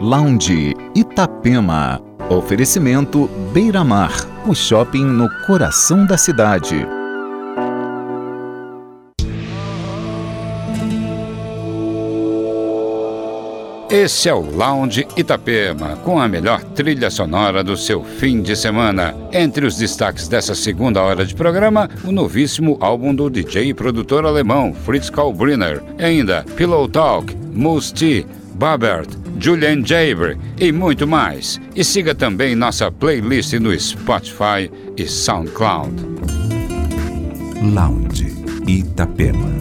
Lounge Itapema. Oferecimento Beira Mar, o shopping no coração da cidade. Esse é o Lounge Itapema, com a melhor trilha sonora do seu fim de semana. Entre os destaques dessa segunda hora de programa, o novíssimo álbum do DJ e produtor alemão Fritz Kalbriner. E ainda Pillow Talk, Moose T, Babert, Julian Jaber e muito mais. E siga também nossa playlist no Spotify e SoundCloud. Lounge Itapema.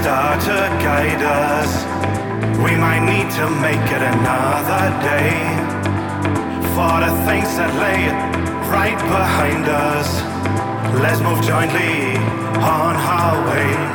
star to guide us. We might need to make it another day for the things that lay right behind us. Let's move jointly on our way.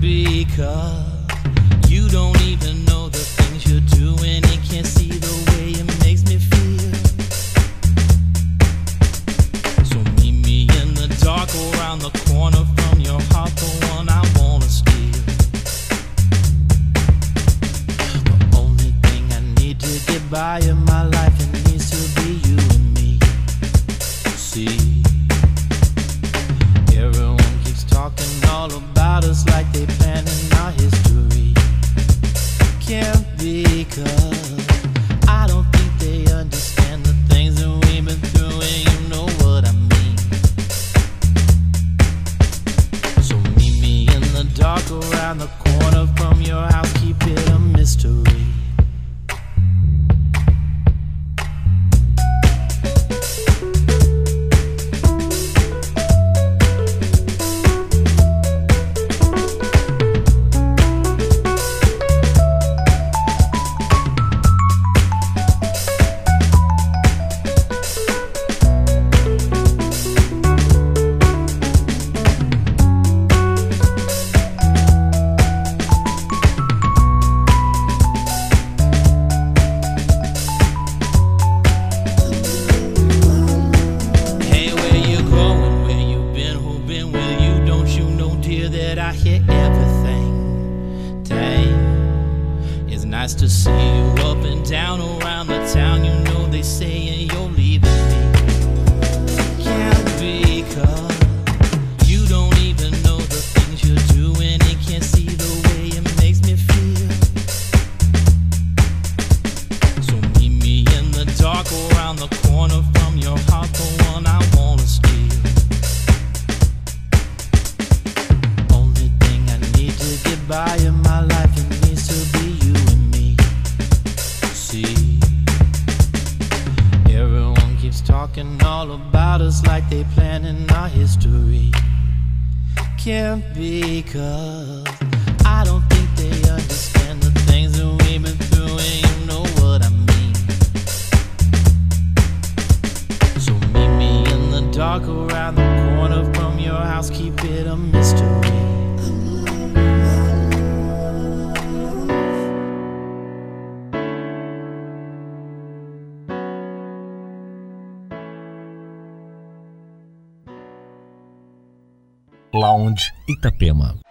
because you don't even know the things you're doing and can't see the way it makes me feel. So meet me in the dark around the corner from your heart, the one I wanna steal. The only thing I need to get by in my life. Can't be cause Lounge Itapema.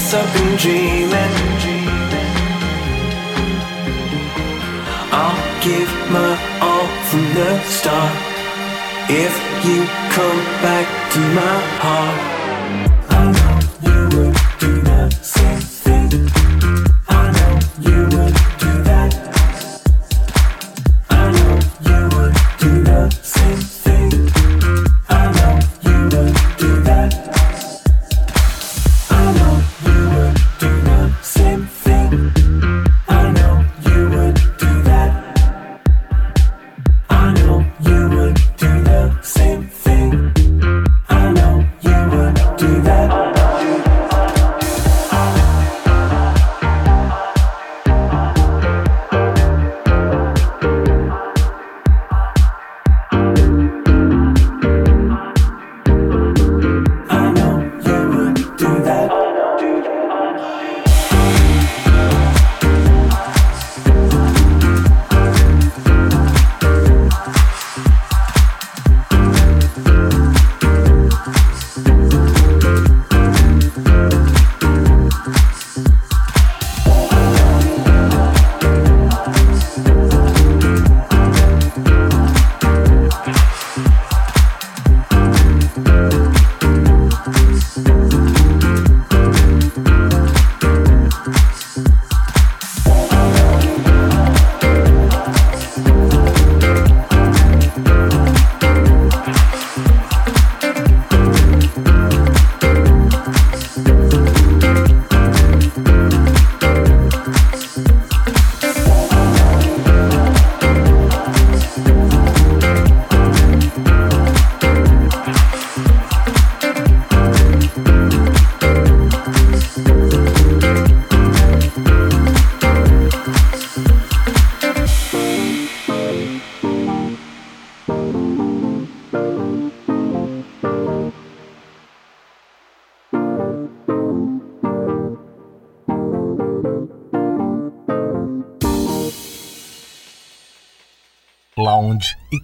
guess I've been dreaming. I'll give my all from the start if you come back to my heart.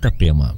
Itapema.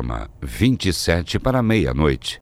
Itapema, 27 para meia-noite.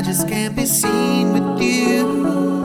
I just can't be seen with you.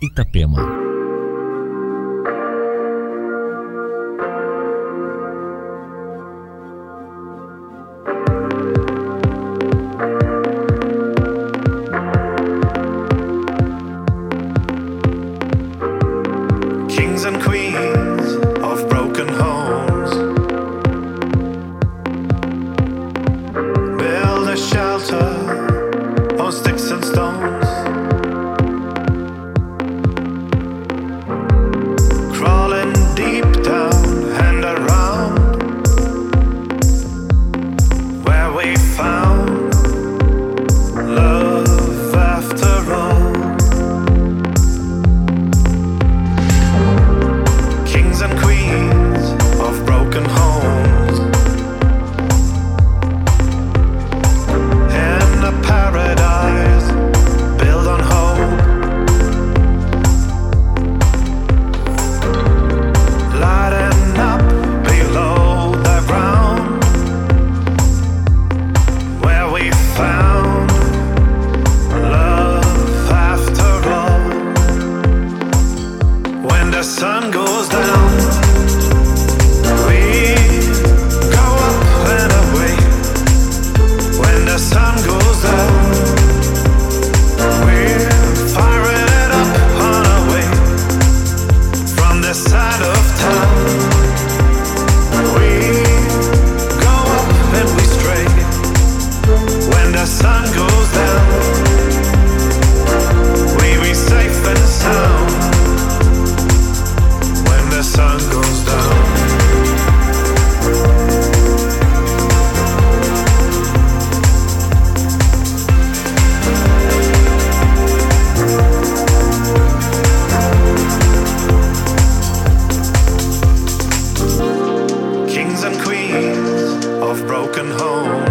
Itapema. The sun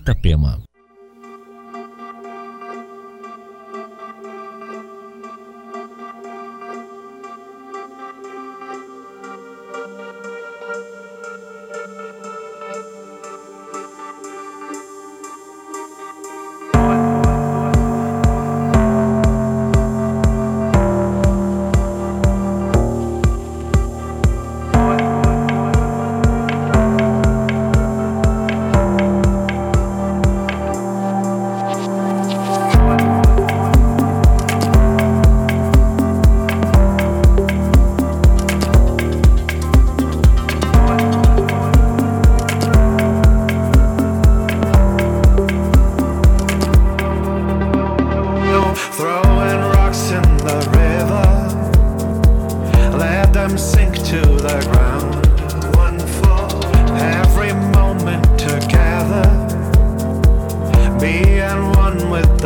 Itapema.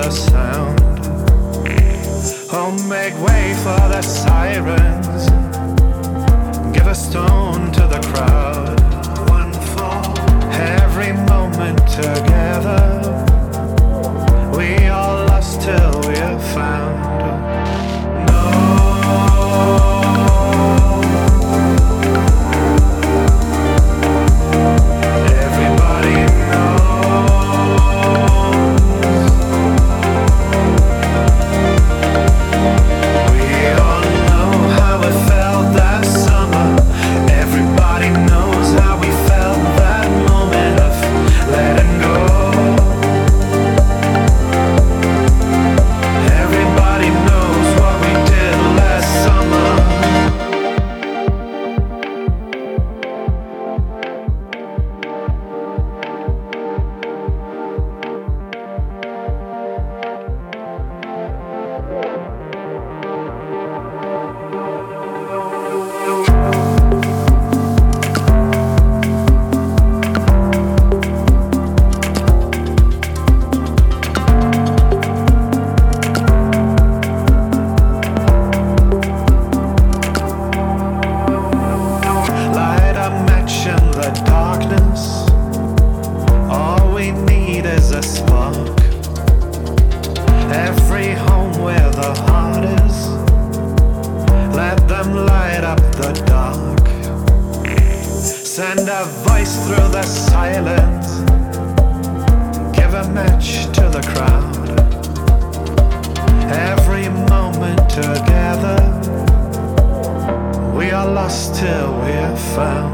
the sound. Oh, make way for the sirens. Give a stone to the crowd. One for every moment together. We are lost till we're found. No. found.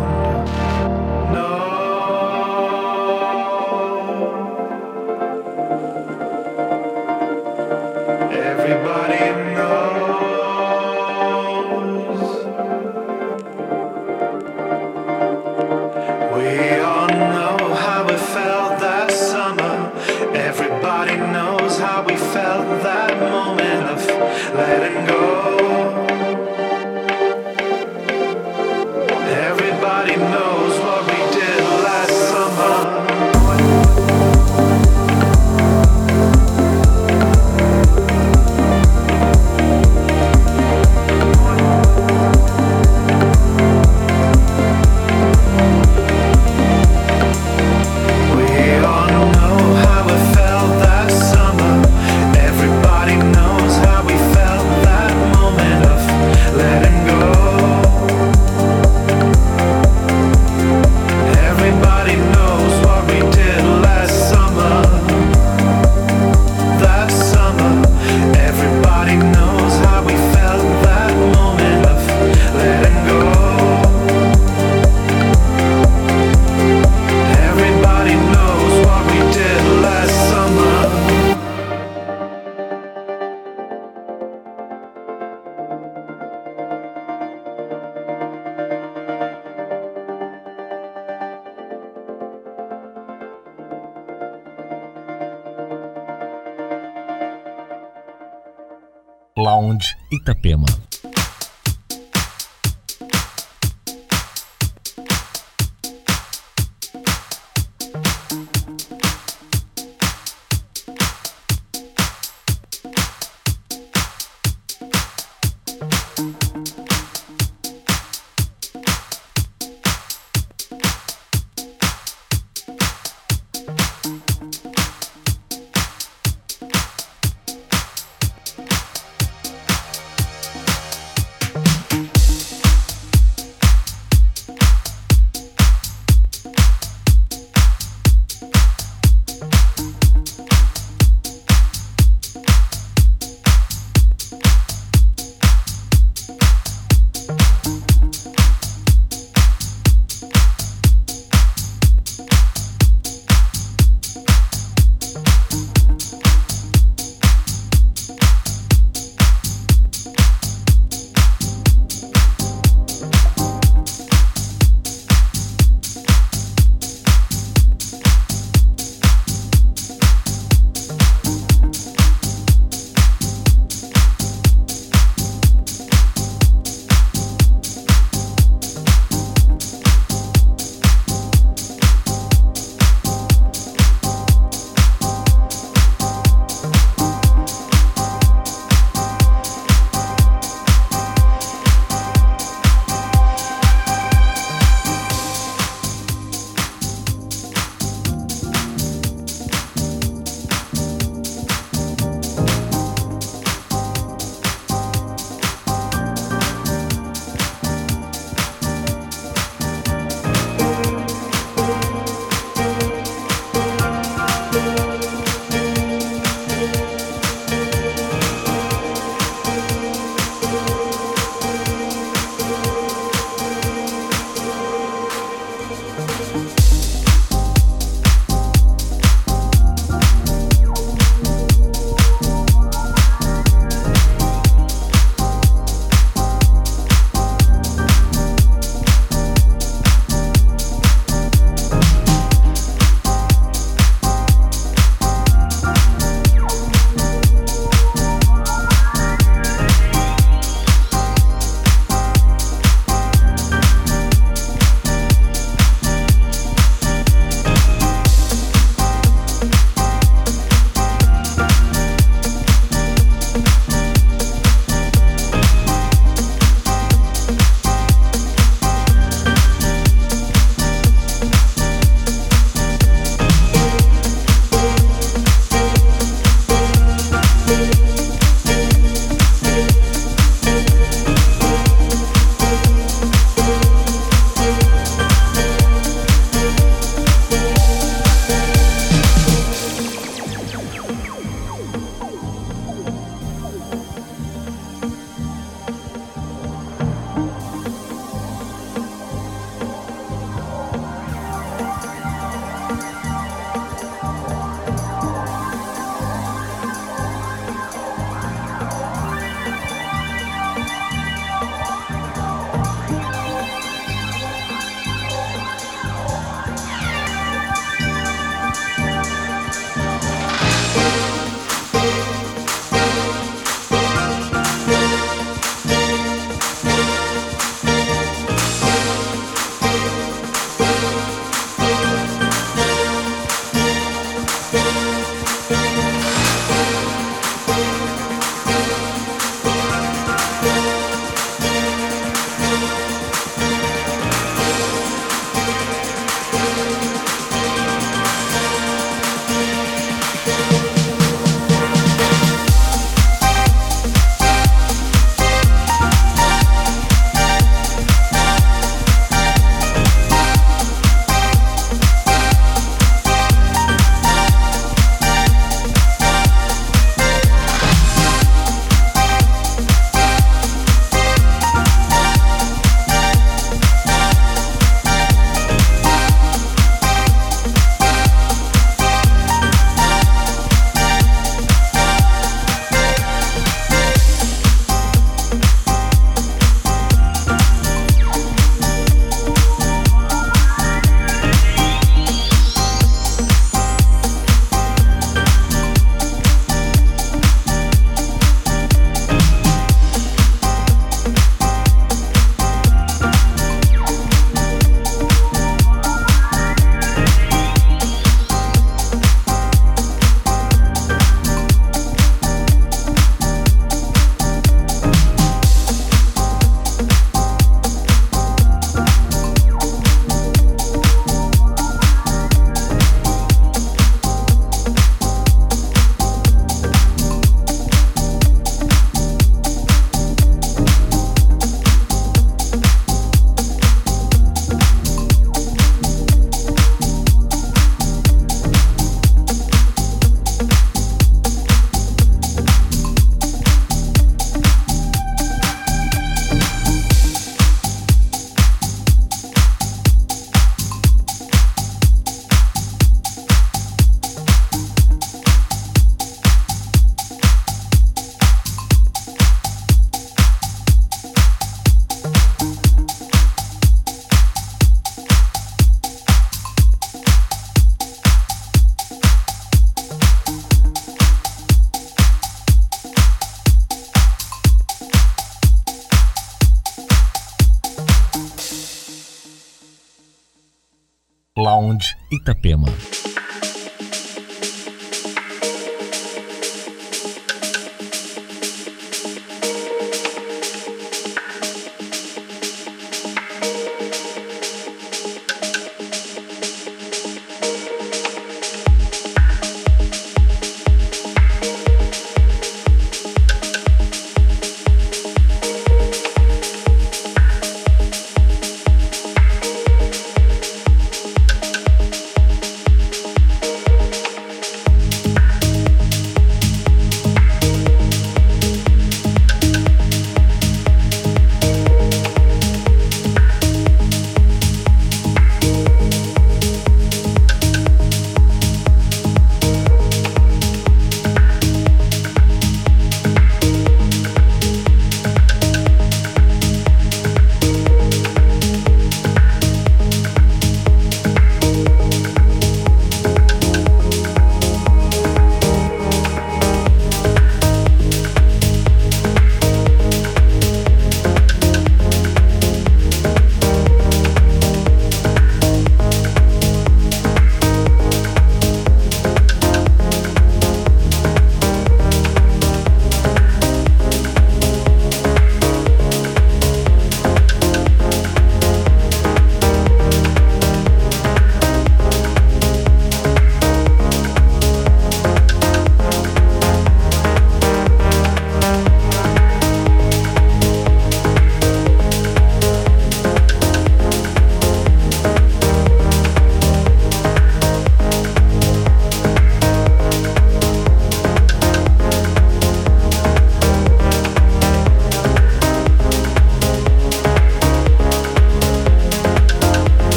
Itapema.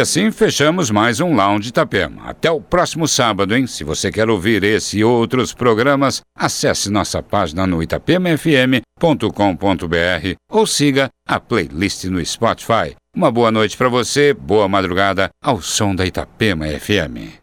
Assim fechamos mais um Lounge Itapema. Até o próximo sábado, hein? Se você quer ouvir esse e outros programas, acesse nossa página no itapemafm.com.br ou siga a playlist no Spotify. Uma boa noite para você, boa madrugada ao som da Itapema FM.